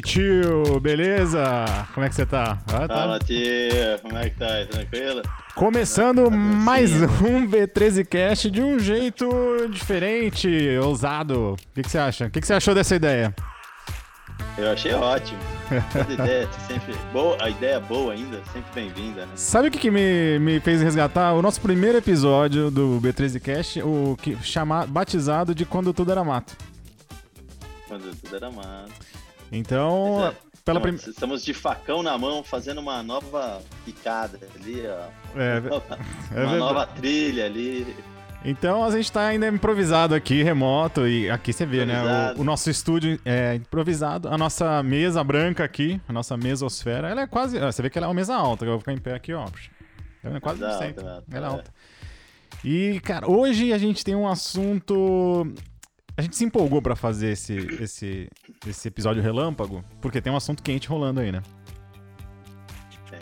titio, beleza? Como é que você tá? Ah, tá. Fala, tia, como é que tá? Tranquilo? Começando mais um B13 Cast de um jeito diferente, ousado. O que, que você acha? O que, que você achou dessa ideia? Eu achei ótimo. Toda ideia sempre boa, a ideia boa ainda, sempre bem-vinda, né? Sabe o que, que me, me fez resgatar? O nosso primeiro episódio do B13 Cast, o que chamar batizado de Quando Tudo Era Mato. Quando Tudo Era Mato. Então, é, pela prim... estamos de facão na mão fazendo uma nova picada ali, ó. É, uma, é uma nova trilha ali. Então a gente está ainda improvisado aqui, remoto, e aqui você vê, né? O, o, nosso estúdio é improvisado, a nossa mesa branca aqui, a nossa mesosfera, ela é quase. Você vê que ela é uma mesa alta, eu vou ficar em pé aqui, ó. Ela é quase no centro. Ela é alta. E, cara, hoje a gente tem um assunto. A gente se empolgou para fazer esse, esse, esse episódio relâmpago, porque tem um assunto quente rolando aí, né? Tem.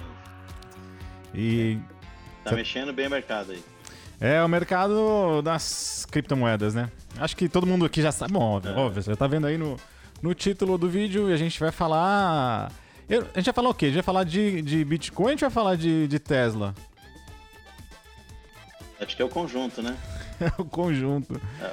E. Tá Cê... mexendo bem o mercado aí. É o mercado das criptomoedas, né? Acho que todo mundo aqui já sabe. Bom, óbvio, é. óbvio você tá vendo aí no, no título do vídeo e a gente vai falar. Eu, a gente vai falar o quê? A gente vai falar de, de Bitcoin ou a gente vai falar de, de Tesla? Acho que é o conjunto, né? é o conjunto. É,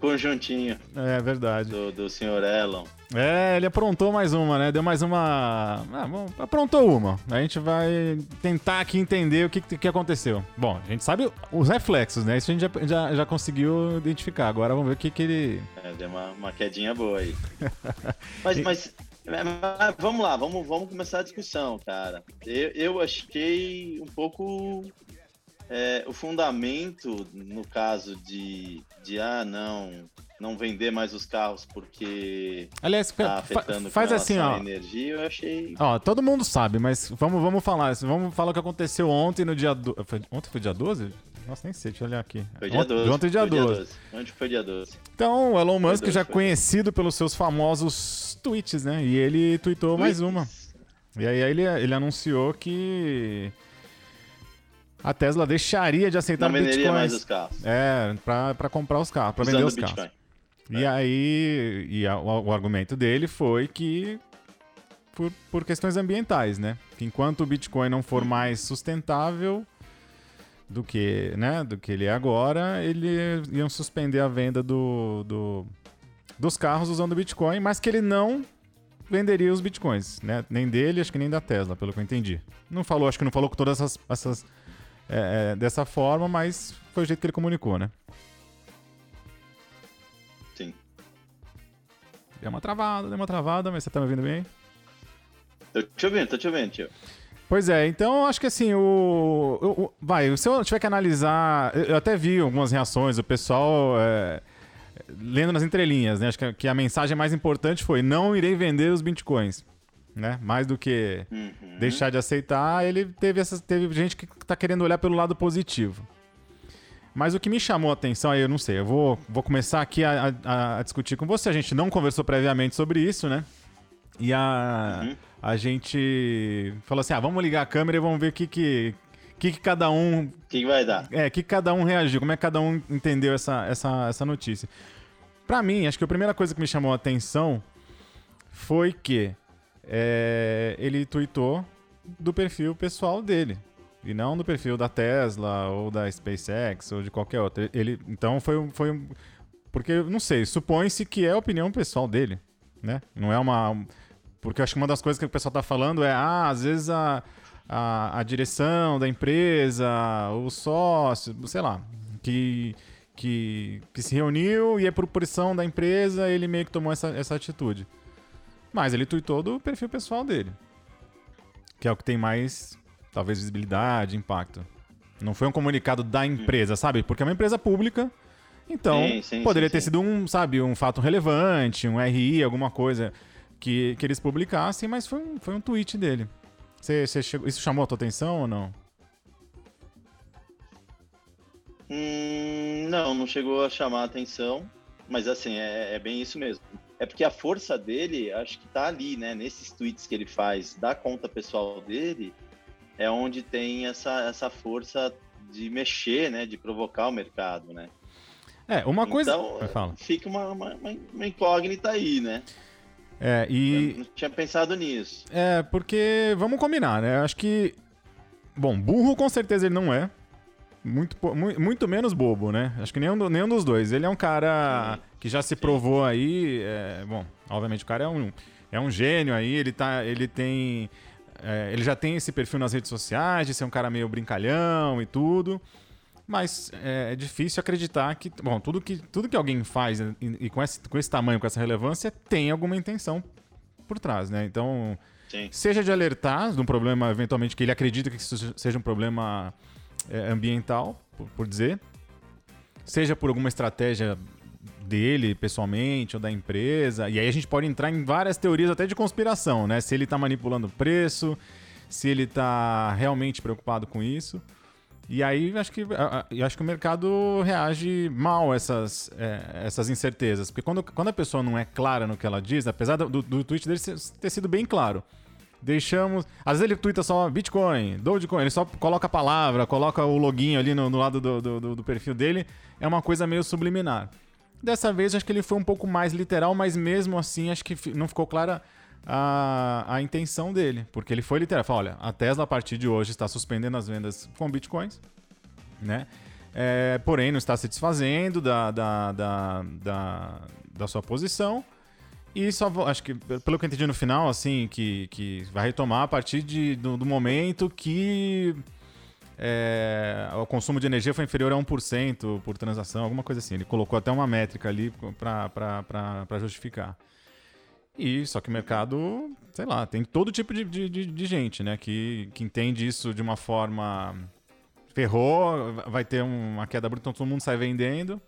conjuntinho. É verdade. Do, do senhor Elon. É, ele aprontou mais uma, né? Deu mais uma. Ah, bom, aprontou uma. A gente vai tentar aqui entender o que, que aconteceu. Bom, a gente sabe os reflexos, né? Isso a gente já, já, já conseguiu identificar. Agora vamos ver o que, que ele. É, deu uma, uma quedinha boa aí. mas, mas, mas, vamos lá, vamos, vamos começar a discussão, cara. Eu, eu achei um pouco é, o fundamento, no caso de, de ah, não, não vender mais os carros porque Aliás, tá afetando fa faz assim, ó. energia, eu achei. Ó, todo mundo sabe, mas vamos, vamos falar. Vamos falar o que aconteceu ontem no dia. Do... Ontem foi dia 12? Nossa, nem sei, deixa eu olhar aqui. Foi dia 12. Ontem, dia, foi 12. dia 12. Onde foi dia 12? Então, o Elon Musk 12, já é conhecido pelos seus famosos tweets, né? E ele tweetou tweets. mais uma. E aí ele, ele anunciou que a Tesla deixaria de aceitar não venderia bitcoins. mais os carros. É, para comprar os carros, para vender os Bitcoin. carros. E é. aí, e a, o, o, argumento dele foi que por, por questões ambientais, né? Que enquanto o Bitcoin não for mais sustentável do que, né, do que ele é agora, eles iam suspender a venda do, do, dos carros usando Bitcoin, mas que ele não venderia os Bitcoins, né? Nem dele, acho que nem da Tesla, pelo que eu entendi. Não falou, acho que não falou com todas essas, essas é, é, dessa forma, mas foi o jeito que ele comunicou, né? Sim. Deu uma travada, deu uma travada, mas você tá me ouvindo bem? Tô te ouvindo, tô te ouvindo, tio. Pois é, então acho que assim, o, o, Vai, se eu tiver que analisar. Eu até vi algumas reações, o pessoal. É, lendo nas entrelinhas, né? Acho que, que a mensagem mais importante foi: não irei vender os bitcoins né? Mais do que uhum. deixar de aceitar, ele teve, essas, teve gente que tá querendo olhar pelo lado positivo. Mas o que me chamou a atenção, aí eu não sei, eu vou, vou começar aqui a, a, a, discutir com você. A gente não conversou previamente sobre isso, né? E a, uhum. a gente falou assim: ah, vamos ligar a câmera e vamos ver o que, que, que, que cada um. O que, que vai dar? É, que cada um reagiu, como é que cada um entendeu essa, essa, essa notícia. Para mim, acho que a primeira coisa que me chamou a atenção foi que é, ele tweetou do perfil pessoal dele. E não do perfil da Tesla ou da SpaceX ou de qualquer outro. Ele, então foi, foi um. Porque, não sei, supõe-se que é a opinião pessoal dele. Né? Não é uma. Porque eu acho que uma das coisas que o pessoal tá falando é, ah, às vezes a, a, a direção da empresa, o sócio, sei lá, que, que, que se reuniu e é por pressão da empresa ele meio que tomou essa, essa atitude. Mas ele tweetou do perfil pessoal dele. Que é o que tem mais, talvez, visibilidade, impacto. Não foi um comunicado da empresa, sabe? Porque é uma empresa pública. Então, sim, sim, poderia sim, ter sido um, sabe, um fato relevante, um RI, alguma coisa que, que eles publicassem, mas foi um, foi um tweet dele. Você, você chegou, isso chamou a tua atenção ou não? Hum, não, não chegou a chamar a atenção. Mas assim, é, é bem isso mesmo é porque a força dele, acho que tá ali, né? Nesses tweets que ele faz da conta pessoal dele, é onde tem essa, essa força de mexer, né? De provocar o mercado, né? É, uma coisa. Então, fica uma, uma, uma, incógnita aí, né? É, e... Eu não tinha pensado nisso. É, porque vamos combinar, né? Acho que. Bom, burro com certeza ele não é. Muito, muito, menos bobo, né? Acho que nenhum, nenhum dos dois. Ele é um cara que já se provou aí. É, bom, obviamente o cara é um, é um gênio aí, ele, tá, ele tem. É, ele já tem esse perfil nas redes sociais, de ser um cara meio brincalhão e tudo. Mas é, é difícil acreditar que. Bom, tudo que, tudo que alguém faz e, e, com, esse, com esse tamanho, com essa relevância, tem alguma intenção por trás, né? Então. Sim. Seja de alertar de um problema, eventualmente, que ele acredita que isso seja um problema ambiental, por, por dizer, seja por alguma estratégia dele pessoalmente ou da empresa. E aí a gente pode entrar em várias teorias até de conspiração, né? Se ele está manipulando o preço, se ele está realmente preocupado com isso. E aí acho que, acho que o mercado reage mal a essas, é, essas incertezas. Porque quando, quando a pessoa não é clara no que ela diz, apesar do, do tweet dele ter sido bem claro, deixamos. Às vezes ele twitta só Bitcoin, Dogecoin, ele só coloca a palavra, coloca o login ali no, no lado do, do, do, perfil dele. É uma coisa meio subliminar. Dessa vez acho que ele foi um pouco mais literal, mas mesmo assim acho que não ficou clara a, a intenção dele. Porque ele foi literal. Falou, olha, a Tesla a partir de hoje está suspendendo as vendas com Bitcoins, né? É, porém, não está se desfazendo da, da, da, da, da sua posição. E só vou, acho que, pelo que eu entendi no final, assim, que, que vai retomar a partir de, do, do momento que é, o consumo de energia foi inferior a 1% por transação, alguma coisa assim. Ele colocou até uma métrica ali para justificar. E só que o mercado, sei lá, tem todo tipo de, de, de, gente, né? Que, que entende isso de uma forma. Ferrou, vai ter uma queda bruta, então todo mundo sai vendendo.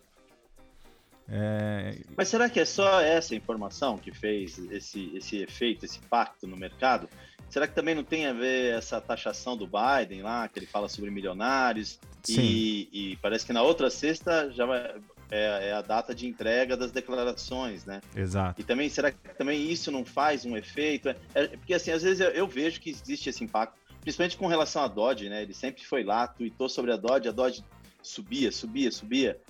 É... Mas será que é só essa informação que fez esse, esse efeito, esse pacto no mercado? Será que também não tem a ver essa taxação do Biden lá, que ele fala sobre milionários? E, e, parece que na outra sexta já vai, é, é, a data de entrega das declarações, né? Exato. E também, será que também isso não faz um efeito? É, é, porque assim, às vezes eu, eu, vejo que existe esse impacto, principalmente com relação à Dodge, né? Ele sempre foi lá, tweetou sobre a Dodge, a Dodge subia, subia, subia.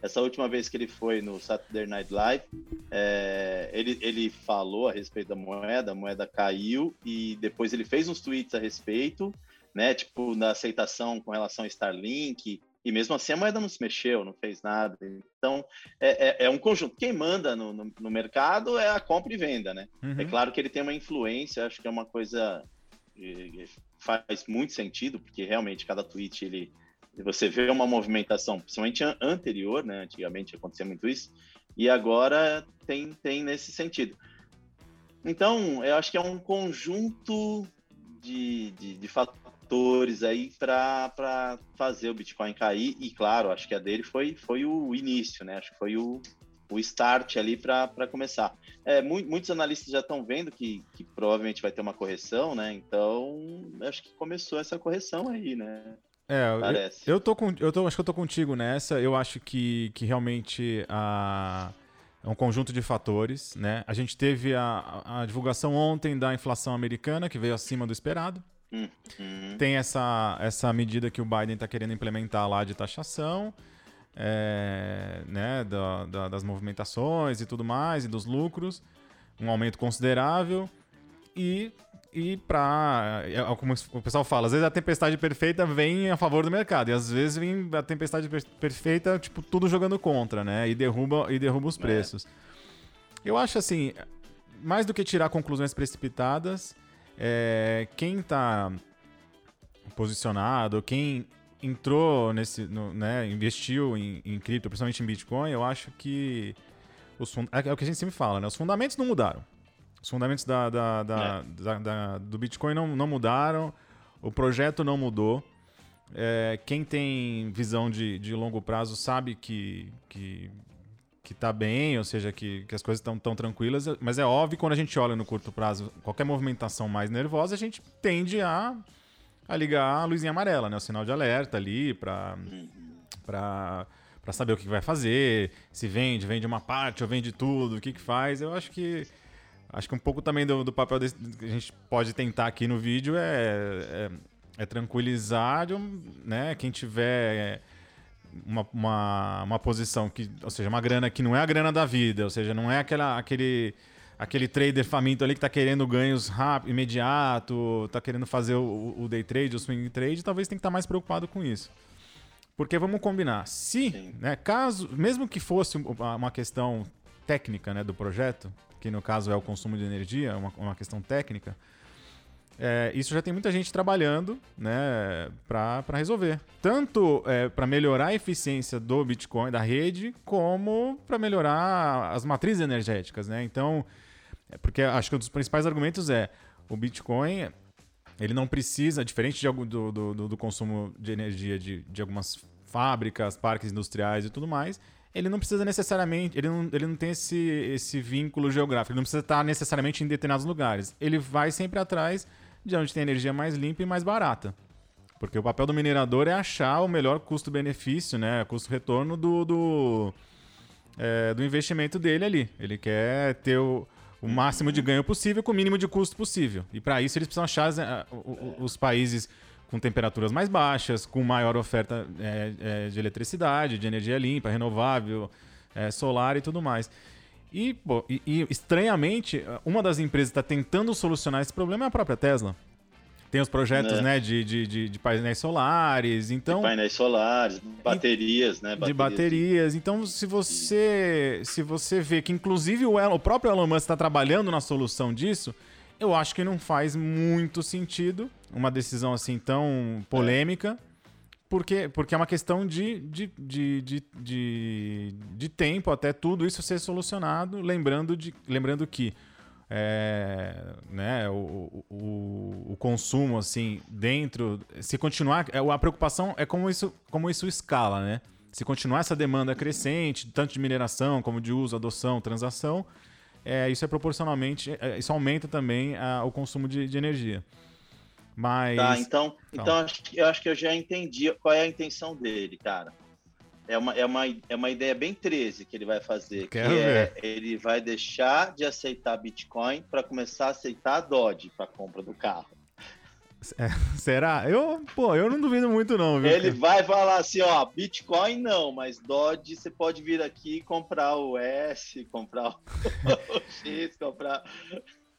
Essa última vez que ele foi no Saturday Night Live, é, ele, ele falou a respeito da moeda, a moeda caiu e depois ele fez uns tweets a respeito, né? Tipo, na aceitação com relação a Starlink, e mesmo assim a moeda não se mexeu, não fez nada. Então, é, é, é um conjunto. Quem manda no, no, no, mercado é a compra e venda, né? É uhum. É claro que ele tem uma influência, acho que é uma coisa que faz muito sentido, porque realmente cada tweet ele você vê uma movimentação, principalmente anterior, né? Antigamente acontecia muito isso, e agora tem, tem nesse sentido. Então, eu acho que é um conjunto de, de, de fatores aí para fazer o Bitcoin cair, e claro, acho que a dele foi, foi o início, né? Acho que foi o, o start ali para começar. É, muitos analistas já estão vendo que, que provavelmente vai ter uma correção, né? Então, acho que começou essa correção aí, né? É, Parece. Eu, eu, tô com, eu tô, acho que eu tô contigo nessa. Eu acho que, que realmente a, é um conjunto de fatores, né? A gente teve a, a divulgação ontem da inflação americana, que veio acima do esperado. Uhum. Tem essa, essa medida que o Biden está querendo implementar lá de taxação, é, né, da, da, das movimentações e tudo mais, e dos lucros, um aumento considerável. E e para é, é como o pessoal fala, às vezes a tempestade perfeita vem a favor do mercado e às vezes vem a tempestade per perfeita, tipo, tudo jogando contra, né? E derruba e derruba os é. preços. É. Eu acho assim, mais do que tirar conclusões precipitadas, é, quem está posicionado, quem entrou nesse, no, né, investiu em, em cripto, principalmente em Bitcoin, eu acho que os é o que a gente sempre fala, né? Os fundamentos não mudaram. Os fundamentos da, da, da, é. da do Bitcoin não, não mudaram, o projeto não mudou. É, quem tem visão de, de longo prazo sabe que, que, que tá bem, ou seja, que, que as coisas estão tão tranquilas, mas é óbvio que quando a gente olha no curto prazo, qualquer movimentação mais nervosa, a gente tende a, a ligar a luzinha amarela, né? O sinal de alerta ali para saber o que vai fazer, se vende, vende uma parte ou vende tudo, o que que faz. Eu acho que Acho que um pouco também do, do papel desse, que a gente pode tentar aqui no vídeo é, é, é tranquilizar né, quem tiver uma, uma, uma, posição que, ou seja, uma grana que não é a grana da vida, ou seja, não é aquela, aquele, aquele trader faminto ali que está querendo ganhos rápido, imediato, está querendo fazer o, o, day trade, o swing trade, talvez tenha que estar tá mais preocupado com isso. Porque vamos combinar, se, né, caso, mesmo que fosse uma questão técnica né, do projeto, que no caso é o consumo de energia, uma, uma questão técnica, é, isso já tem muita gente trabalhando né, para resolver. Tanto é, para melhorar a eficiência do Bitcoin, da rede, como para melhorar as matrizes energéticas. Né? Então, é porque acho que um dos principais argumentos é o Bitcoin ele não precisa, diferente de, do, do, do consumo de energia de, de algumas fábricas, parques industriais e tudo mais, ele não precisa necessariamente, ele não, ele não tem esse, esse vínculo geográfico, ele não precisa estar necessariamente em determinados lugares. Ele vai sempre atrás de onde tem energia mais limpa e mais barata. Porque o papel do minerador é achar o melhor custo-benefício, né? Custo-retorno do, do, é, do investimento dele ali. Ele quer ter o, o máximo de ganho possível com o mínimo de custo possível. E para isso eles precisam achar uh, os países com temperaturas mais baixas, com maior oferta é, é, de eletricidade, de energia limpa, renovável, é, solar e tudo mais. E, pô, e, e, estranhamente, uma das empresas que está tentando solucionar esse problema é a própria Tesla. Tem os projetos é. né, de, de, de, de, painéis solares, então... De painéis solares, baterias, né? Baterias. De baterias. Então, se você, se você vê que, inclusive, o, Elon, o próprio Elon Musk está trabalhando na solução disso, eu acho que não faz muito sentido uma decisão assim tão polêmica. É. Porque, porque é uma questão de, de, de, de, de, de tempo até tudo isso ser solucionado, lembrando, de, lembrando que é, né, o, o, o, consumo assim dentro se continuar é, a preocupação é como isso como isso escala né se continuar essa demanda crescente tanto de mineração como de uso adoção transação é, isso é proporcionalmente é, isso aumenta também a, o consumo de, de energia mas. Tá, então, então. então eu acho que eu já entendi qual é a intenção dele, cara. É uma, é uma, é uma ideia bem 13 que ele vai fazer. Quero que é, ver. É, ele vai deixar de aceitar Bitcoin para começar a aceitar Dodge para compra do carro. É, será? Eu, pô, eu não duvido muito não, viu? Ele vai falar assim, ó, Bitcoin não, mas Dodge você pode vir aqui e comprar o S, comprar o X, comprar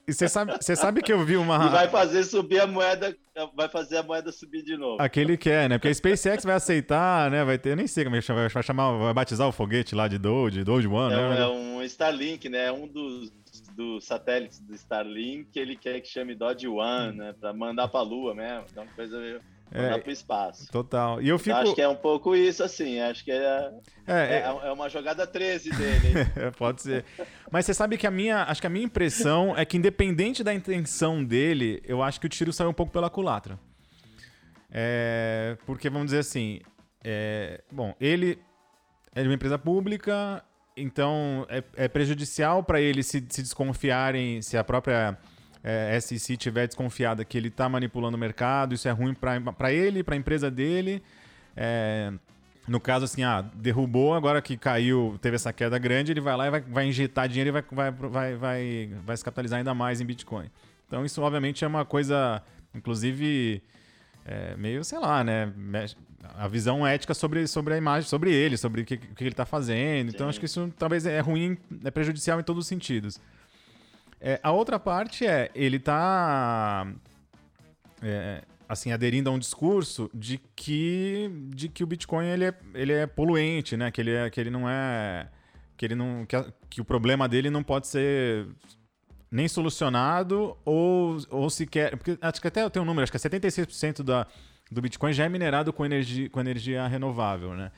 e você sabe, você sabe que eu vi uma. E vai fazer subir a moeda, vai fazer a moeda subir de novo. Aquele quer, né? Porque a SpaceX vai aceitar, né? Vai ter, nem sei como é que chama, vai chamar, vai batizar o foguete lá de Doge, Doge One, é, né? É um Starlink, né? Um dos, dos satélites do Starlink, ele quer que chame Doge One, né? Pra mandar pra Lua mesmo. Então, coisa meio é, para o espaço. Total. E eu fico. acho que é um pouco isso, assim. Acho que é, é, é, é, é uma jogada 13 dele. Pode ser. Mas você sabe que a minha. Acho que a minha impressão é que, independente da intenção dele, eu acho que o tiro saiu um pouco pela culatra. É, porque, vamos dizer assim. É, bom, ele é de uma empresa pública, então é, é prejudicial para ele se, se desconfiarem, se a própria é, SEC tiver desconfiada que ele está manipulando o mercado, isso é ruim para ele, para a empresa dele. É, no caso, assim, ah, derrubou, agora que caiu, teve essa queda grande, ele vai lá e vai, vai injetar dinheiro e vai, vai, vai, vai, vai se capitalizar ainda mais em Bitcoin. Então, isso obviamente é uma coisa, inclusive, é, meio, sei lá, né? A visão ética sobre, sobre a imagem, sobre ele, sobre o que, que ele está fazendo. Então, Sim. Então, acho que isso talvez é ruim, é prejudicial em todos os sentidos. É, a outra parte é, ele tá é, assim, aderindo a um discurso de que, de que o Bitcoin ele é, ele é poluente, né? Que ele, é, que ele não é. Que, ele não, que, que o problema dele não pode ser nem solucionado ou, ou sequer. Porque acho que até eu tenho um número, acho que é 76% da, do Bitcoin já é minerado com energia, com energia renovável, né?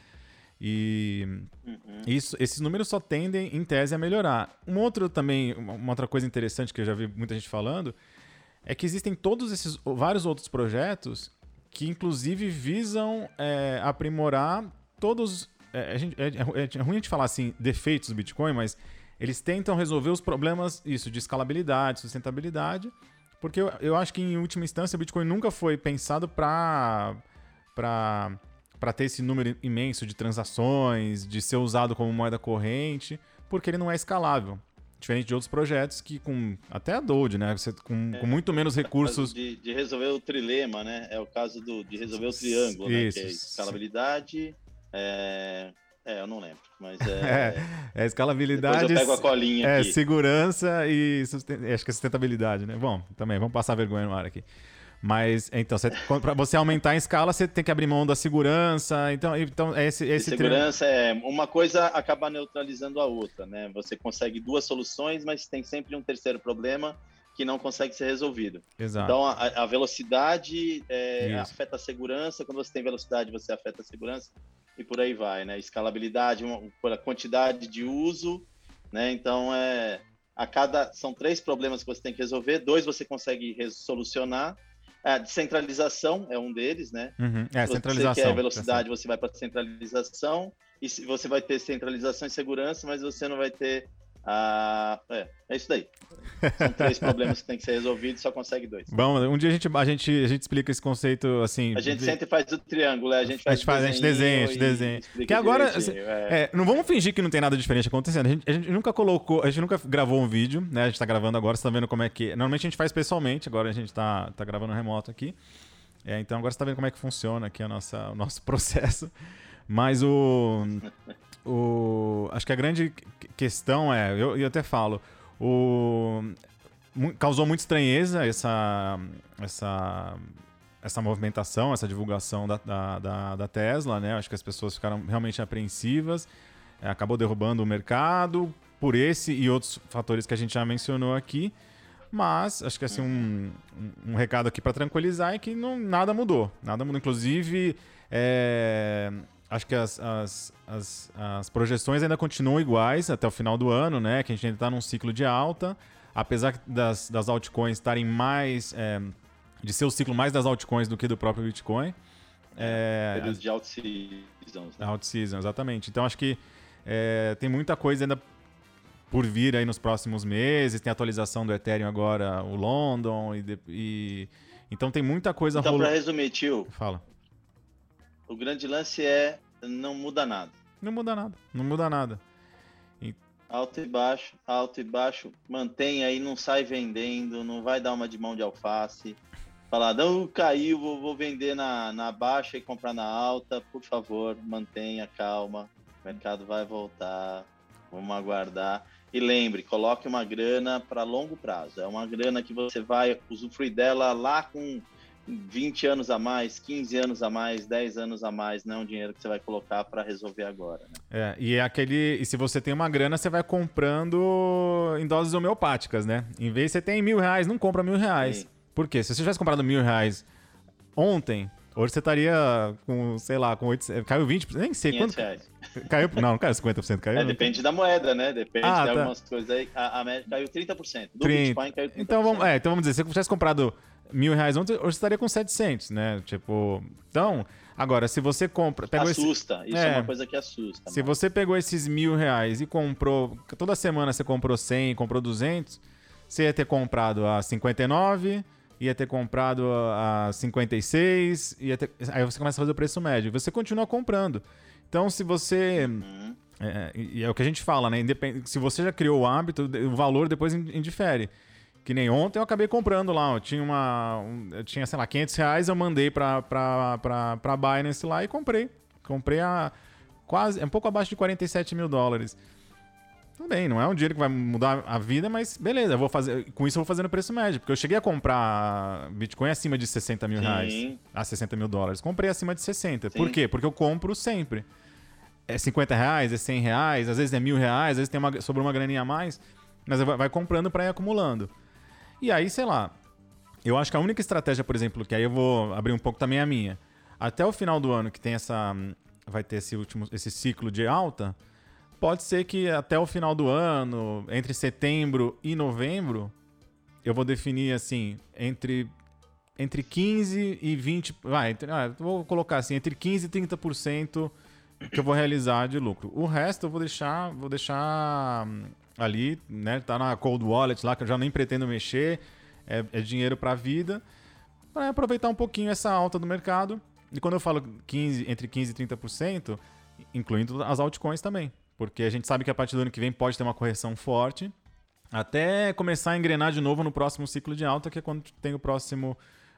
E uhum. isso, esses números só tendem, em tese, a melhorar. Um outro também, uma outra coisa interessante que eu já vi muita gente falando, é que existem todos esses vários outros projetos que, inclusive, visam é, aprimorar todos. É, gente, é, é, é, ruim a gente falar assim, defeitos do Bitcoin, mas eles tentam resolver os problemas isso de escalabilidade, sustentabilidade, porque eu, eu acho que, em última instância, o Bitcoin nunca foi pensado para para ter esse número imenso de transações, de ser usado como moeda corrente, porque ele não é escalável. Diferente de outros projetos que com até a Doge, né? Você, com, é, com muito menos recursos. De, de, resolver o trilema, né? É o caso do, de resolver o triângulo, Isso. né? Que é escalabilidade, é, É, eu não lembro, mas é. É, é escalabilidade. Depois eu pego a colinha é, aqui. segurança e susten... acho que é sustentabilidade, né? Bom, também, vamos passar vergonha no ar aqui. Mas, então, para você aumentar a escala, você tem que abrir mão da segurança. Então, então é esse, esse segurança é uma coisa acaba neutralizando a outra, né? Você consegue duas soluções, mas tem sempre um terceiro problema que não consegue ser resolvido. Exato. Então, a, a velocidade é, afeta a segurança. Quando você tem velocidade, você afeta a segurança e por aí vai, né? Escalabilidade, uma, quantidade de uso, né? Então, é a cada são três problemas que você tem que resolver. Dois você consegue solucionar a descentralização é um deles, né? Uhum. É, se centralização. você quer velocidade, você vai para centralização, e você vai ter centralização e segurança, mas você não vai ter ah, é, é isso daí. São três problemas que tem que ser resolvidos, só consegue dois. Bom, um dia a gente, a gente, a gente explica esse conceito assim. A gente de... sempre faz o triângulo, a gente faz. A gente, faz, a gente desenha, a gente desenha. Que agora. Assim, é. É, não vamos fingir que não tem nada diferente acontecendo. A gente, a gente, nunca colocou, a gente nunca gravou um vídeo, né? A gente tá gravando agora, você tá vendo como é que. Normalmente a gente faz pessoalmente, agora a gente tá, tá gravando remoto aqui. É, então agora você tá vendo como é que funciona aqui a nossa, o nosso processo. Mas o. o acho que a grande questão é, eu, eu até falo, o, causou muita estranheza essa, essa, essa movimentação, essa divulgação da, da, da, da Tesla, né? Acho que as pessoas ficaram realmente apreensivas, é, acabou derrubando o mercado por esse e outros fatores que a gente já mencionou aqui. Mas acho que assim um, um, recado aqui para tranquilizar é que não, nada mudou. Nada mudou. Inclusive, é, acho que as, as, as, as, projeções ainda continuam iguais até o final do ano, né? Que a gente ainda está num ciclo de alta. Apesar das, das altcoins estarem mais. É, de ser o ciclo mais das altcoins do que do próprio Bitcoin. É, de alt seasons. Né? Alt season, exatamente. Então acho que é, tem muita coisa ainda por vir aí nos próximos meses. Tem atualização do Ethereum agora, o London. E, e... então tem muita coisa então, rolando. Então, para resumir, tio. Fala. O grande lance é não muda nada. Não muda nada. Não muda nada. E... Alto e baixo, alto e baixo. Mantém aí, não sai vendendo, não vai dar uma de mão de alface. Falar, não, caiu, vou, vou vender na, na baixa e comprar na alta. Por favor, mantenha calma. O mercado vai voltar. Vamos aguardar. E lembre, coloque uma grana para longo prazo. É uma grana que você vai usufruir dela lá com 20 anos a mais, 15 anos a mais, 10 anos a mais, não é um dinheiro que você vai colocar para resolver agora. Né? É, e é aquele. E se você tem uma grana, você vai comprando em doses homeopáticas, né? Em vez de você tem mil reais, não compra mil reais. Sim. Por quê? Se você tivesse comprado mil reais ontem, hoje você estaria com, sei lá, com 8, caiu 20%, nem sei quanto. Reais. Caiu, não, não caiu 50%, caiu. É, depende da moeda, né? Depende ah, de tá. algumas coisas aí. A, a média caiu 30%. Do 30. Bitcoin caiu 30%. Então vamos, é, então vamos dizer, se você tivesse comprado mil reais ontem, hoje estaria com 700, né? Tipo, então, agora, se você compra... Pegou assusta, esse... isso é, é, uma coisa que assusta. Se mano. você pegou esses mil reais e comprou, toda semana você comprou 100, comprou 200, você ia ter comprado a 59, ia ter comprado a 56, ia ter... aí você começa a fazer o preço médio, você continua comprando. Então, se você... Uhum. É, e é o que a gente fala, né? Independ... Se você já criou o hábito, o valor depois indifere. Que nem ontem eu acabei comprando lá. Eu tinha uma. Um, eu tinha, sei lá, 500 reais, eu mandei pra, pra, pra, pra Binance lá e comprei. Comprei a. Quase. É um pouco abaixo de 47 mil dólares. Tudo bem, não é um dinheiro que vai mudar a vida, mas beleza, eu vou fazer. Com isso eu vou fazendo preço médio. Porque eu cheguei a comprar Bitcoin acima de 60 mil Sim. reais. A 60 mil dólares. Comprei acima de 60. Sim. Por quê? Porque eu compro sempre. É 50 reais, é 100 reais, às vezes é mil reais, às vezes tem uma, sobrou uma graninha a mais. Mas vai comprando para ir acumulando. E aí, sei lá, eu acho que a única estratégia, por exemplo, que aí eu vou abrir um pouco também a minha. Até o final do ano, que tem essa. Vai ter esse último. esse ciclo de alta. Pode ser que até o final do ano, entre setembro e novembro, eu vou definir assim, entre. Entre 15 e 20. Vai, entre, ah, vou colocar assim, entre 15 e 30% que eu vou realizar de lucro. O resto eu vou deixar. Vou deixar ali, né? Tá na cold wallet lá que eu já nem pretendo mexer. É, é dinheiro para a vida. Para aproveitar um pouquinho essa alta do mercado. E quando eu falo 15, entre 15 e 30%, incluindo as altcoins também. Porque a gente sabe que a partir do ano que vem pode ter uma correção forte. Até começar a engrenar de novo no próximo ciclo de alta, que é quando tem o próximo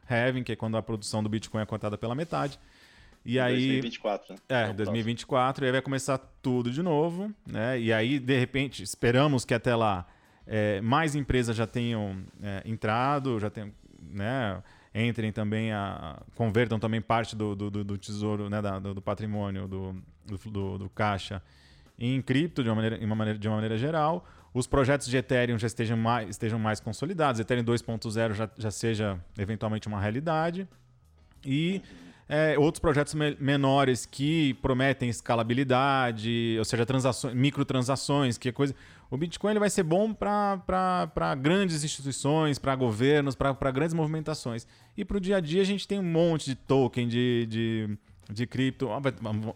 halving, que é quando a produção do Bitcoin é cortada pela metade. E aí, 2024, né? É, é 2024, e aí vai começar tudo de novo, né? E aí, de repente, esperamos que até lá é, mais empresas já tenham é, entrado, já tenham, né? Entrem também, a, convertam também parte do, do, do tesouro, né? Da, do, do, patrimônio do, do, do, caixa em cripto de uma maneira, de uma maneira, de uma maneira geral. Os projetos de Ethereum já estejam mais, estejam mais consolidados, Ethereum 2.0 já, já seja eventualmente uma realidade. E é, outros projetos me menores que prometem escalabilidade, ou seja, transações, microtransações, que é coisa. O Bitcoin ele vai ser bom para grandes instituições, para governos, para grandes movimentações. E para o dia a dia a gente tem um monte de token de, de, de cripto.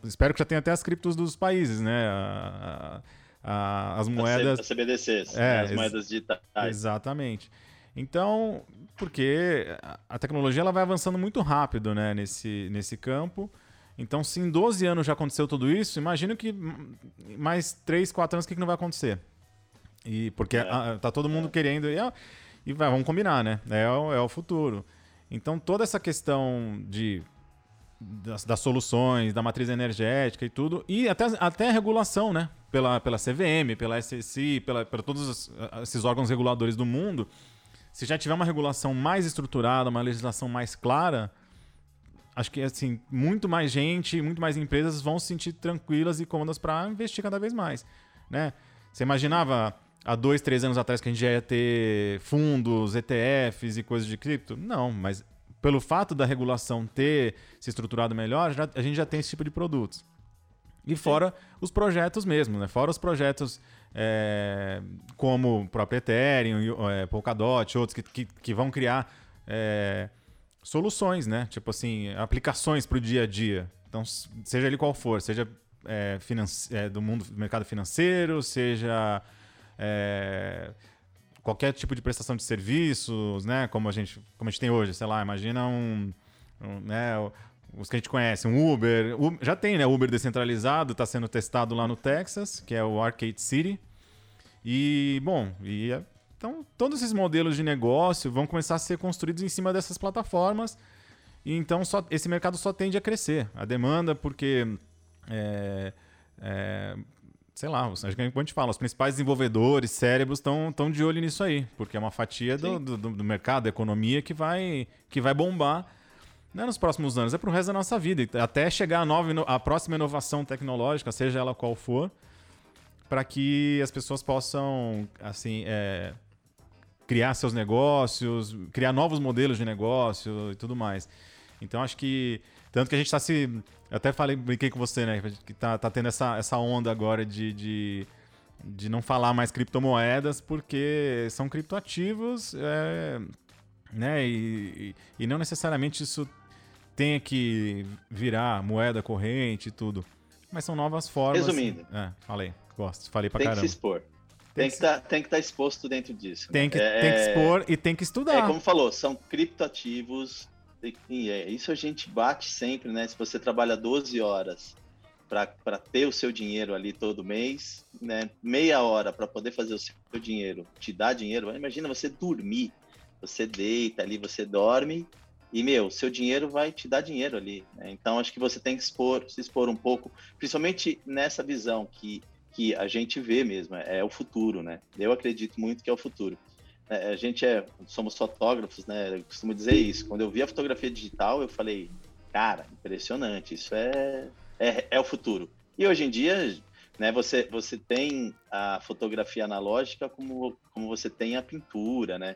Espero que já tenha até as criptos dos países, né? A, a, as moedas. As CBDCs, é, né? as moedas digitais. Exatamente. Então, porque a tecnologia ela vai avançando muito rápido né, nesse, nesse campo. Então, se em 12 anos já aconteceu tudo isso, imagino que mais 3, 4 anos o que, que não vai acontecer. E porque é. a, tá todo mundo é. querendo. E, e vai, vamos combinar, né? É é o futuro. Então, toda essa questão de das, das, soluções, da matriz energética e tudo, e até, até a regulação, né? Pela, pela CVM, pela SEC, pela, pela todos esses órgãos reguladores do mundo, se já tiver uma regulação mais estruturada, uma legislação mais clara, acho que assim, muito mais gente, muito mais empresas vão se sentir tranquilas e cômodas para investir cada vez mais, né? Você imaginava há dois, três anos atrás que a gente já ia ter fundos, ETFs e coisas de cripto? Não, mas pelo fato da regulação ter se estruturado melhor, já, a gente já tem esse tipo de produtos. E fora Sim. os projetos mesmo, né? Fora os projetos é, como o próprio Ethereum, é, Polkadot, outros que, que, que vão criar é, soluções, né? Tipo assim, aplicações para o dia a dia. Então, seja ele qual for, seja é, do mundo do mercado financeiro, seja qualquer tipo de prestação de serviços, né? Como a gente, como a gente tem hoje, sei lá, imagina um, um né? os que a gente conhece, um Uber, já tem, né? Uber descentralizado, está sendo testado lá no Texas, que é o Arcade City. E, bom, e, então todos esses modelos de negócio vão começar a ser construídos em cima dessas plataformas. E então só, esse mercado só tende a crescer. A demanda, porque. É, é, sei lá, acho que a gente fala, os principais desenvolvedores, cérebros estão de olho nisso aí, porque é uma fatia do, do, do, mercado, da economia que vai, que vai bombar não é nos próximos anos, é para o resto da nossa vida. Até chegar a, nova, a próxima inovação tecnológica, seja ela qual for, para que as pessoas possam, assim, é, criar seus negócios, criar novos modelos de negócio e tudo mais. Então acho que. Tanto que a gente está se. Até falei, brinquei com você, né? Que tá, tá tendo essa, essa onda agora de, de, de não falar mais criptomoedas, porque são criptoativos, é, né? E, e, e não necessariamente isso tenha que virar moeda corrente e tudo. Mas são novas formas. Resumindo. É, falei, gosto, falei pra tem caramba. Tem que se expor. Tem, que estar tá, tá exposto dentro disso. Tem, né? que, é, tem que expor e tem que estudar. É como falou, são criptoativos. É, isso a gente bate sempre, né? Se você trabalha 12 horas para ter o seu dinheiro ali todo mês, né? Meia hora para poder fazer o seu dinheiro, te dar dinheiro. Imagina você dormir. Você deita ali, você dorme e, meu, seu dinheiro vai te dar dinheiro ali. Né? Então, acho que você tem que expor, se expor um pouco, principalmente nessa visão que, que a gente vê mesmo, é, é o futuro, né? Eu acredito muito que é o futuro. É, a gente é, somos fotógrafos, né? Eu costumo dizer isso. Quando eu vi a fotografia digital, eu falei, cara, impressionante, isso é, é, é o futuro. E hoje em dia, né, você, você tem a fotografia analógica como, como você tem a pintura, né?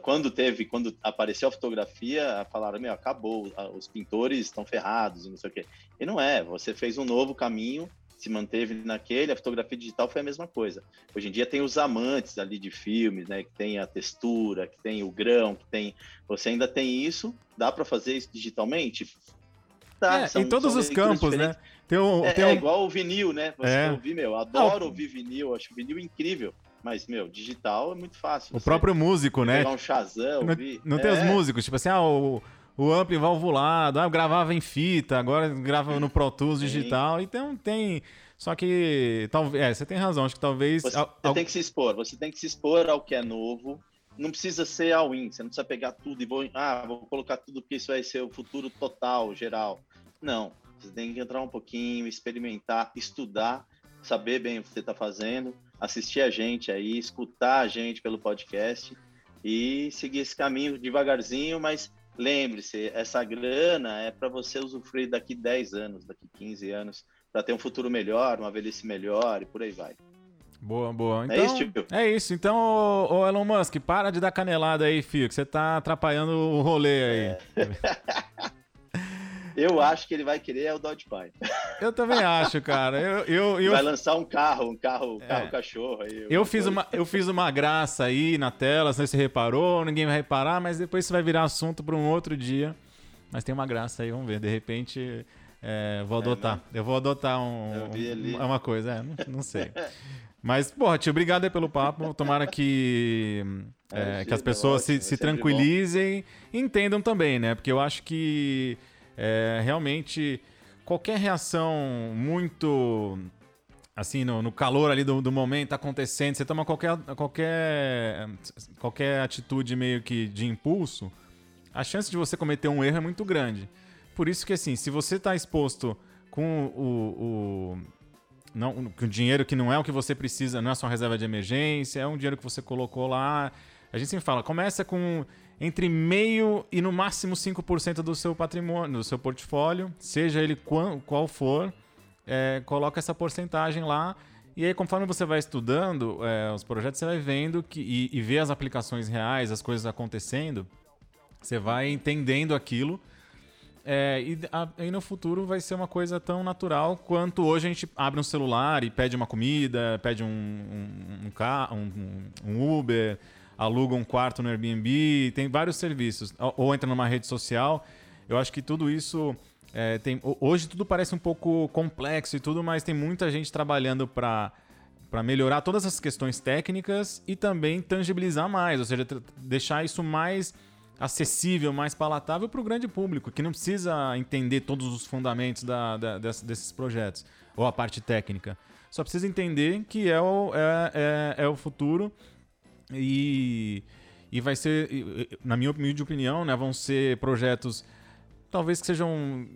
Quando teve, quando apareceu a fotografia, falaram, meu, acabou, os pintores estão ferrados e não sei o quê. E não é, você fez um novo caminho, se manteve naquele, a fotografia digital foi a mesma coisa. Hoje em dia tem os amantes ali de filmes, né, que tem a textura, que tem o grão, que tem, você ainda tem isso, dá para fazer isso digitalmente? Tá, é, são, em todos os campos, né? diferentes. né? Tem um, é, tem um... é, igual o vinil, né? Você é. ouvir, meu, adoro não. ouvir vinil, acho vinil incrível. Mas, meu, digital é muito fácil. O próprio músico, né? Pegar um Shazam, não, não tem os é. músicos, tipo assim, ah, o, o ampli valvulado, ah, gravava em fita, agora grava no Pro Tools digital. Então tem. Só que talvez. É, você tem razão, acho que talvez. Você, tem que se expor, você tem que se expor ao que é novo. Não precisa ser all-in, você não precisa pegar tudo e vou. Ah, vou colocar tudo porque isso vai ser o futuro total, geral. Não. Você tem que entrar um pouquinho, experimentar, estudar, saber bem o que você está fazendo, assistir a gente aí, escutar a gente pelo podcast e seguir esse caminho devagarzinho, mas lembre-se, essa grana é para você usufruir daqui 10 anos, daqui 15 anos, para ter um futuro melhor, uma velhice melhor e por aí vai. Boa, boa. Então, é isso, tio. É isso. Então, ô, ô Elon Musk, para de dar canelada aí, filho, que você tá atrapalhando o rolê aí. É. Eu acho que ele vai querer é o Dodge Pai. Eu também acho, cara. Eu, eu, eu... Vai lançar um carro, um carro, é. carro cachorro aí. Eu fiz, uma, eu fiz uma graça aí na tela, se você reparou, ninguém vai reparar, mas depois isso vai virar assunto para um outro dia. Mas tem uma graça aí, vamos ver. De repente, é, vou é, adotar. É, eu vou adotar um, um, uma coisa, é, não, não sei. Mas, porra, tio, obrigado aí pelo papo. Tomara que, é, que as pessoas se, se tranquilizem e entendam também, né? Porque eu acho que é, realmente qualquer reação muito assim no, no calor ali do, do, momento acontecendo, você toma qualquer, qualquer qualquer atitude meio que de impulso, a chance de você cometer um erro é muito grande. Por isso que assim, se você está exposto com o, o não, o dinheiro que não é o que você precisa, não é sua reserva de emergência, é um dinheiro que você colocou lá. A gente sempre fala, começa com entre meio e no máximo 5% do seu patrimônio, do seu portfólio, seja ele qual, qual for, é, coloca essa porcentagem lá. E aí, conforme você vai estudando é, os projetos, você vai vendo que, e, e vê as aplicações reais, as coisas acontecendo, você vai entendendo aquilo. É, e aí no futuro vai ser uma coisa tão natural quanto hoje a gente abre um celular e pede uma comida, pede um, um, um, um Uber, aluga um quarto no Airbnb, tem vários serviços. Ou, ou entra numa rede social. Eu acho que tudo isso. É, tem, hoje tudo parece um pouco complexo e tudo, mas tem muita gente trabalhando para para melhorar todas as questões técnicas e também tangibilizar mais, ou seja, deixar isso mais acessível, mais palatável para o grande público, que não precisa entender todos os fundamentos da, da, desses projetos ou a parte técnica. Só precisa entender que é o, é, é, é o futuro e, e vai ser, na minha opinião, né, vão ser projetos talvez que sejam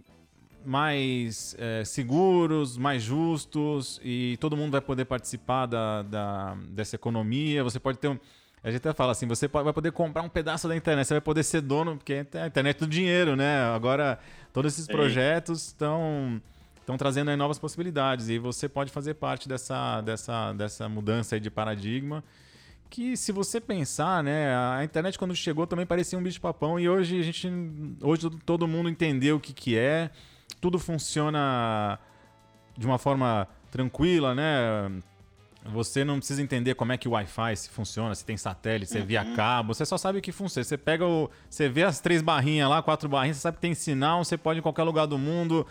mais é, seguros, mais justos e todo mundo vai poder participar da, da, dessa economia. Você pode ter um. A gente até fala assim: você vai poder comprar um pedaço da internet, você vai poder ser dono, porque a internet é do dinheiro, né? Agora, todos esses projetos estão estão trazendo novas possibilidades e você pode fazer parte dessa, dessa, dessa mudança de paradigma que se você pensar, né, a internet quando chegou também parecia um bicho papão e hoje a gente hoje todo mundo entendeu o que que é, tudo funciona de uma forma tranquila, né? Você não precisa entender como é que o Wi-Fi funciona, se tem satélite, se é via uhum. cabo, você só sabe o que funciona. Você pega o. Você vê as três barrinhas lá, quatro barrinhas, você sabe que tem sinal, você pode ir em qualquer lugar do mundo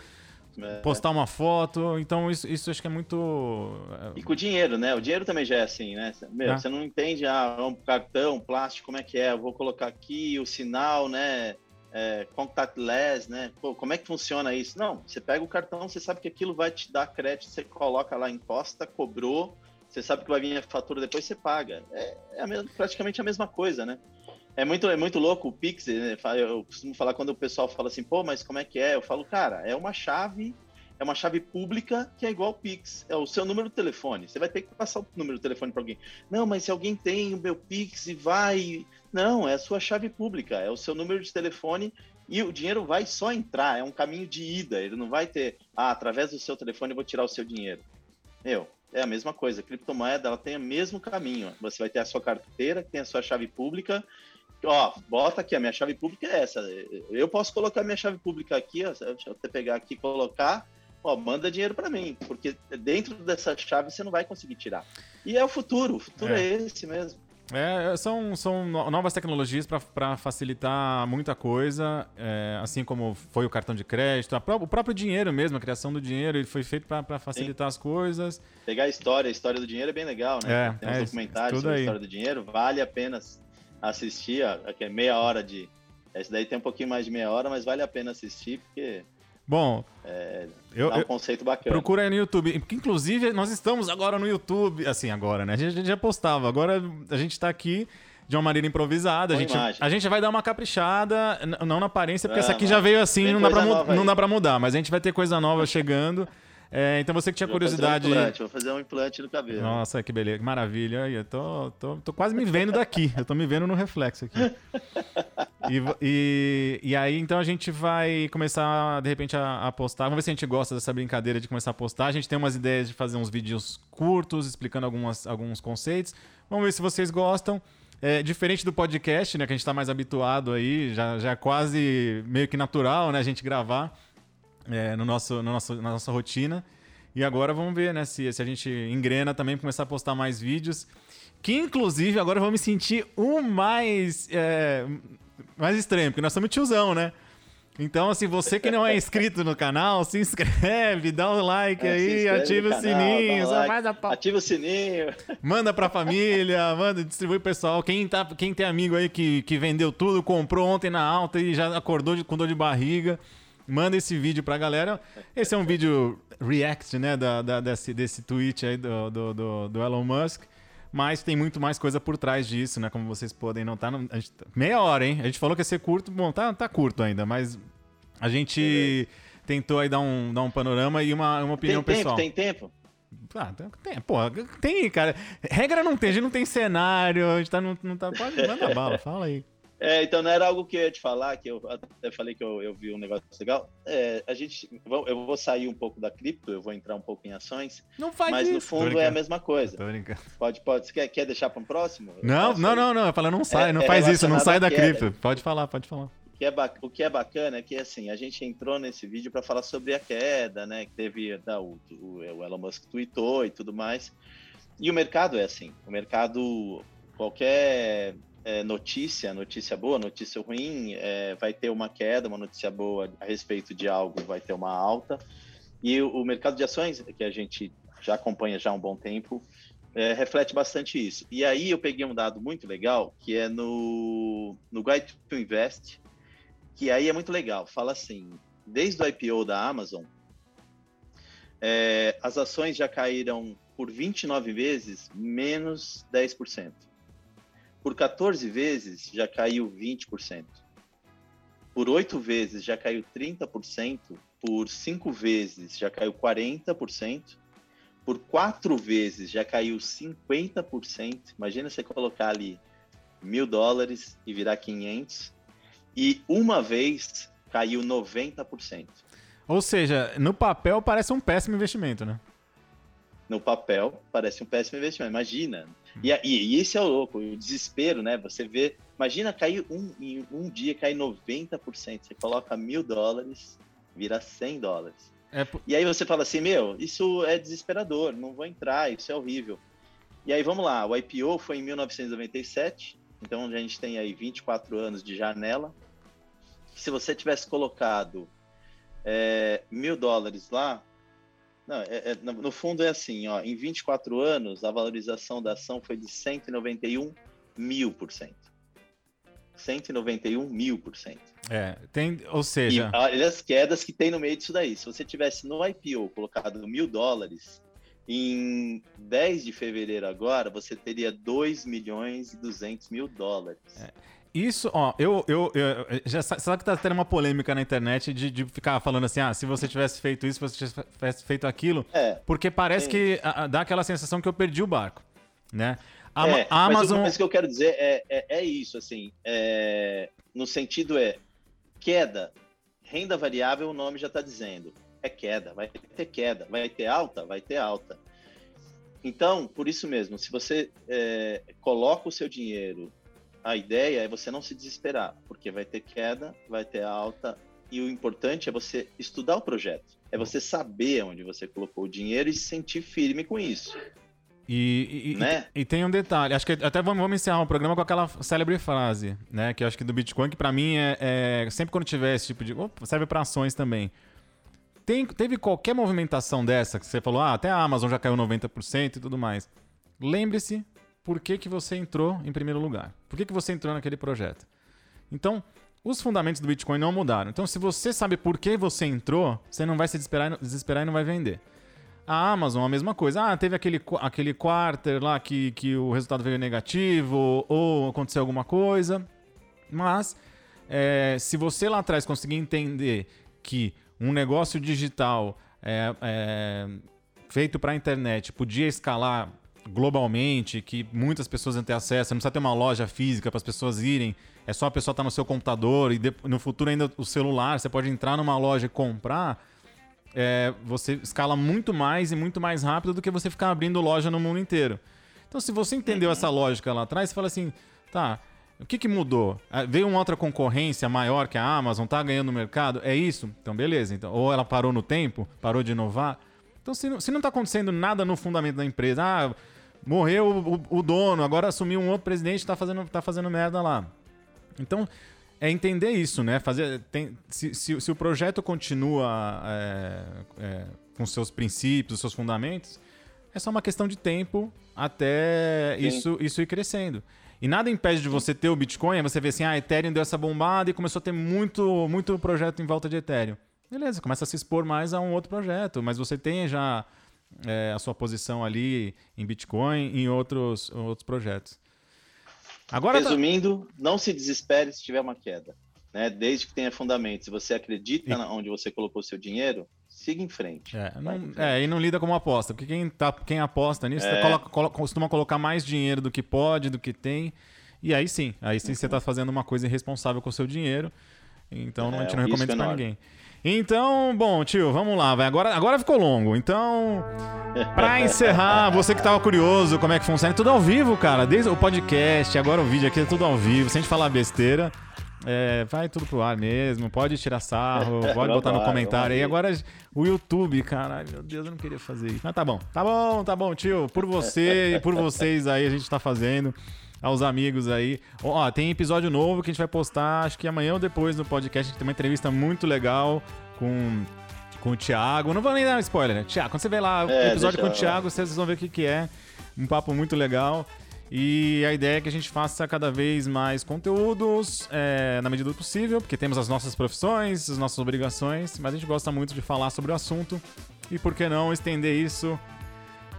é. postar uma foto. Então, isso, isso acho que é muito. É, e com o dinheiro, né? O dinheiro também já é assim, né? Meu, é. Você não entende, ah, um cartão, plástico, como é que é? Eu vou colocar aqui o sinal, né? É, contactless, né? Pô, como é que funciona isso? Não, você pega o cartão, você sabe que aquilo vai te dar crédito, você coloca lá, encosta, cobrou, você sabe que vai vir a fatura depois, você paga. É, é a mesma, praticamente a mesma coisa, né? É muito, é muito louco o Pix, né? eu costumo falar quando o pessoal fala assim, pô, mas como é que é? Eu falo, cara, é uma chave, é uma chave pública que é igual ao Pix, é o seu número de telefone. Você vai ter que passar o número de telefone para alguém. Não, mas se alguém tem o meu Pix e vai. Não, é a sua chave pública, é o seu número de telefone e o dinheiro vai só entrar, é um caminho de ida. Ele não vai ter, ah, através do seu telefone eu vou tirar o seu dinheiro. Meu, é a mesma coisa. A criptomoeda ela tem o mesmo caminho. Você vai ter a sua carteira, que tem a sua chave pública, ó, bota aqui, a minha chave pública é essa. Eu posso colocar minha chave pública aqui, ó, deixa eu até pegar aqui e colocar, ó, manda dinheiro para mim, porque dentro dessa chave você não vai conseguir tirar. E é o futuro, o futuro é, é esse mesmo. É, são, são novas tecnologias para facilitar muita coisa, é, assim como foi o cartão de crédito, pró o próprio dinheiro mesmo, a criação do dinheiro, ele foi feito para facilitar Sim. as coisas. Pegar a história, a história do dinheiro é bem legal, né? É, Tem uns é, documentários sobre a história do dinheiro, vale a pena assistir, que é meia hora de. Esse daí tem um pouquinho mais de meia hora, mas vale a pena assistir, porque. Bom, é, eu, um conceito bacana. Procura aí no YouTube. Porque, inclusive, nós estamos agora no YouTube. Assim, agora, né? A gente, a gente já postava. Agora a gente está aqui de uma maneira improvisada. A gente, imagem. a gente vai dar uma caprichada, não na aparência, porque Ah, essa aqui já veio assim, não dá, pra, não dá pra mudar. Mas a gente vai ter coisa nova chegando. É, então você que tinha Vou fazer um curiosidade. implante, vou fazer um implante no cabelo. Nossa, que beleza, que maravilha. Eu tô, tô, tô quase me vendo daqui. Eu tô me vendo no reflexo aqui. E, e, e aí, então a gente vai começar, de repente, a, a postar. Vamos ver se a gente gosta dessa brincadeira de começar a postar. A gente tem umas ideias de fazer uns vídeos curtos, explicando algumas, alguns conceitos. Vamos ver se vocês gostam. É, diferente do podcast, né? Que a gente tá mais habituado aí, já, já é quase meio que natural, né? A gente gravar é, no nosso, no nosso, na nossa rotina. E agora vamos ver, né, se, se a gente engrena também começar a postar mais vídeos. Que inclusive agora eu vou me sentir o mais, é, mais estranho, porque nós somos tiozão, né? Então, assim, você que não é inscrito no canal, se inscreve, dá um like É, se aí, inscreve ativa o canal, sininho, um like, a. Ativa o sininho. Manda pra família, manda, distribui pro pessoal. Quem, tá, quem tem amigo aí que, que vendeu tudo, comprou ontem na alta e já acordou de- com dor de barriga, manda esse vídeo pra galera. Esse é um vídeo react, né, da, da- desse, desse tweet aí do, do, do, do Elon Musk. Mas tem muito mais coisa por trás disso, né? Como vocês podem notar. Não- gente- meia hora, hein? A gente falou que ia ser curto. Bom, tá, tá curto ainda, mas a gente tentou aí dar um, dar um panorama e uma, uma opinião tem pessoal. tempo, tem tempo. Ah, tem, porra, tem, cara. Regra não tem, a gente não tem cenário, a gente tá, não, não tá. Pode manda bala, fala aí. É, então não era algo que eu ia te falar, que eu até falei que eu, eu vi um negócio legal. É, a gente, eu vou sair um pouco da cripto, eu vou entrar um pouco em ações, Não faz mas isso. no fundo é a mesma coisa. Tô brincando. Pode, pode. Você quer, quer deixar para um próximo? Não, posso não, não, não. Eu falo, não sai, É- não é faz isso, não sai da queda. cripto. Pode falar, pode falar. O que é, o que é bacana é que assim, a gente entrou nesse vídeo para falar sobre a queda, né? Que teve da, o, o, o Elon Musk tweetou e tudo mais. E o mercado é assim, o mercado, qualquer é, notícia, notícia boa, notícia ruim, é, vai ter uma queda, uma notícia boa a respeito de algo vai ter uma alta. E o, o mercado de ações, que a gente já acompanha já há um bom tempo, é, reflete bastante isso. E aí eu peguei um dado muito legal, que é no, no Guide to Invest, que aí é muito legal. Fala assim, desde o IPO da Amazon, é, as ações já caíram por 29 vezes menos 10%. Por 14 vezes já caiu 20%. Por 8 vezes já caiu 30%. Por 5 vezes já caiu 40%. Por 4 vezes já caiu 50%. Imagina você colocar ali mil dólares e virar 500. E uma vez caiu 90%. Ou seja, no papel parece um péssimo investimento, né? no papel parece um péssimo investimento. Imagina. E, e, e esse é o louco, o desespero, né? Você vê, imagina cair um, em um dia cair 90%. Você coloca mil dólares, vira 100 dólares. É, E aí você fala assim, meu, isso é desesperador, não vou entrar, isso é horrível. E aí vamos lá, o IPO foi em 1997, então a gente tem aí 24 anos de janela. Se você tivesse colocado é, mil dólares lá, não, é- é- no fundo é assim, ó, em 24 anos a valorização da ação foi de 191 mil por cento. 191 mil por cento. é, tem, ou E seja, olha as quedas que tem no meio disso daí. Se você tivesse no IPO colocado mil dólares, em 10 de fevereiro agora, você teria 2 milhões e 200 mil dólares. Isso, ó, eu, eu, eu- já sa- sabe que tá tendo uma polêmica na internet de, de ficar falando assim, ah, se você tivesse feito isso, se você tivesse feito aquilo, É, porque parece Sim. que ah, dá aquela sensação que eu perdi o barco, né? A, é, a Amazon, Mas, o- mas o que eu quero dizer é, é, é isso, assim, é, no sentido é queda, renda variável, o nome já está dizendo, é queda, vai ter queda, vai ter alta, vai ter alta. Então, por isso mesmo, se você é, coloca o seu dinheiro, a ideia é você não se desesperar, porque vai ter queda, vai ter alta, e o importante é você estudar o projeto, é você saber onde você colocou o dinheiro e se sentir firme com isso, E, e- né? e tem um detalhe, acho que até vamos, vamos encerrar o programa com aquela célebre frase, né? Que eu acho que do Bitcoin, que pra mim é, é- sempre quando tiver esse tipo de. opa, serve pra ações também. Tem, teve qualquer movimentação dessa que você falou, ah, até a Amazon já caiu 90% e tudo mais. Lembre-se por que, que você entrou em primeiro lugar. Por que, que você entrou naquele projeto. Então, os fundamentos do Bitcoin não mudaram. Então, se você sabe por que você entrou, você não vai se desesperar, desesperar e não vai vender. A Amazon, a mesma coisa. Ah, teve aquele, aquele quarter lá que, que o resultado veio negativo ou aconteceu alguma coisa. Mas é, se você lá atrás conseguir entender que um negócio digital é, é, feito para a internet podia escalar globalmente, que muitas pessoas vão ter acesso, não precisa ter uma loja física para as pessoas irem, é só a pessoa estar tá no seu computador e no futuro ainda o celular, você pode entrar numa loja e comprar, é, você escala muito mais e muito mais rápido do que você ficar abrindo loja no mundo inteiro. Então, se você entendeu essa lógica lá atrás, você fala assim, tá, o que, que mudou? Ah, veio uma outra concorrência maior que a Amazon, tá ganhando no mercado? É isso? Então, beleza. Então, ou ela parou no tempo, parou de inovar. Então, se não, se não tá acontecendo nada no fundamento da empresa, ah, morreu o, o dono, agora assumiu um outro presidente e tá fazendo, tá fazendo merda lá. Então, é entender isso, né? Fazer, tem, se, se, se o projeto continua é, é, com seus princípios, seus fundamentos, é só uma questão de tempo até isso, isso ir crescendo. E nada impede de você ter o Bitcoin, você vê assim, ah, Ethereum deu essa bombada e começou a ter muito, muito projeto em volta de Ethereum. Beleza, começa a se expor mais a um outro projeto, mas você tem já é, a sua posição ali em Bitcoin e em outros, outros projetos. Agora tá- Resumindo, tá... não se desespere se tiver uma queda. Né? Desde que tenha fundamento. Se você acredita e... onde você colocou seu dinheiro, siga em frente. É, não, em frente. é, e não lida como aposta, porque quem, tá, quem aposta nisso é. coloca, coloca, costuma colocar mais dinheiro do que pode, do que tem. E aí sim, aí sim uhum. você está fazendo uma coisa irresponsável com o seu dinheiro. Então é, a gente não recomenda isso para ninguém. Então, bom, tio, vamos lá, vai. Agora, agora ficou longo. Então, para encerrar, você que tava curioso como é que funciona, é tudo ao vivo, cara. Desde o podcast, agora o vídeo aqui é tudo ao vivo, sem a gente falar besteira. É, vai tudo pro ar mesmo, pode tirar sarro, pode botar no comentário aí. Agora o YouTube, caralho, meu Deus, eu não queria fazer isso. Mas tá bom, tá bom, tá bom, tio. Por você e por vocês aí a gente tá fazendo. Aos amigos aí. Ó, tem episódio novo que a gente vai postar, acho que amanhã ou depois no podcast. Tem uma entrevista muito legal com com o Thiago. Não vou nem dar um spoiler, né? Thiago, quando você vê lá o é, episódio com o Thiago, vocês vão ver o que, que é. Um papo muito legal. E a ideia é que a gente faça cada vez mais conteúdos é, na medida do possível, porque temos as nossas profissões, as nossas obrigações, mas a gente gosta muito de falar sobre o assunto. E por que não estender isso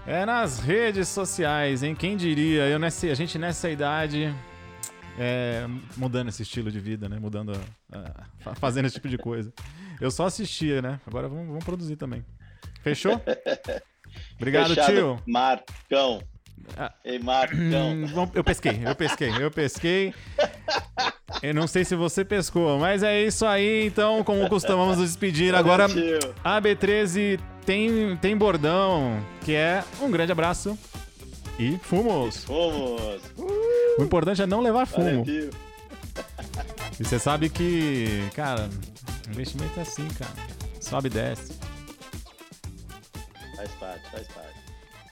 é nas redes sociais, hein? Quem diria? Eu nessa, a gente nessa idade é, mudando esse estilo de vida, né? Mudando, uh, fazendo esse tipo de coisa. Eu só assistia, né? Agora vamos, vamos produzir também. Fechou? Obrigado, Fechado, tio. Marcão. Ah, Ei, Marcão. Hum, eu pesquei, eu pesquei, eu pesquei. Eu não sei se você pescou, mas é isso aí. Então, como costumamos nos despedir, agora a B13 tem, tem bordão, que é um grande abraço e fumos. Fumos. O importante é não levar fumo. Valeu, e você sabe que, cara, investimento é assim, cara. Sobe e desce. Faz parte, faz parte.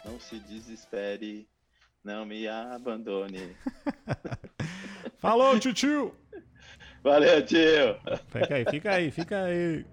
Não se desespere, não me abandone. Falou, tio, tio! Valeu, tio! Fica aí, fica aí, fica aí.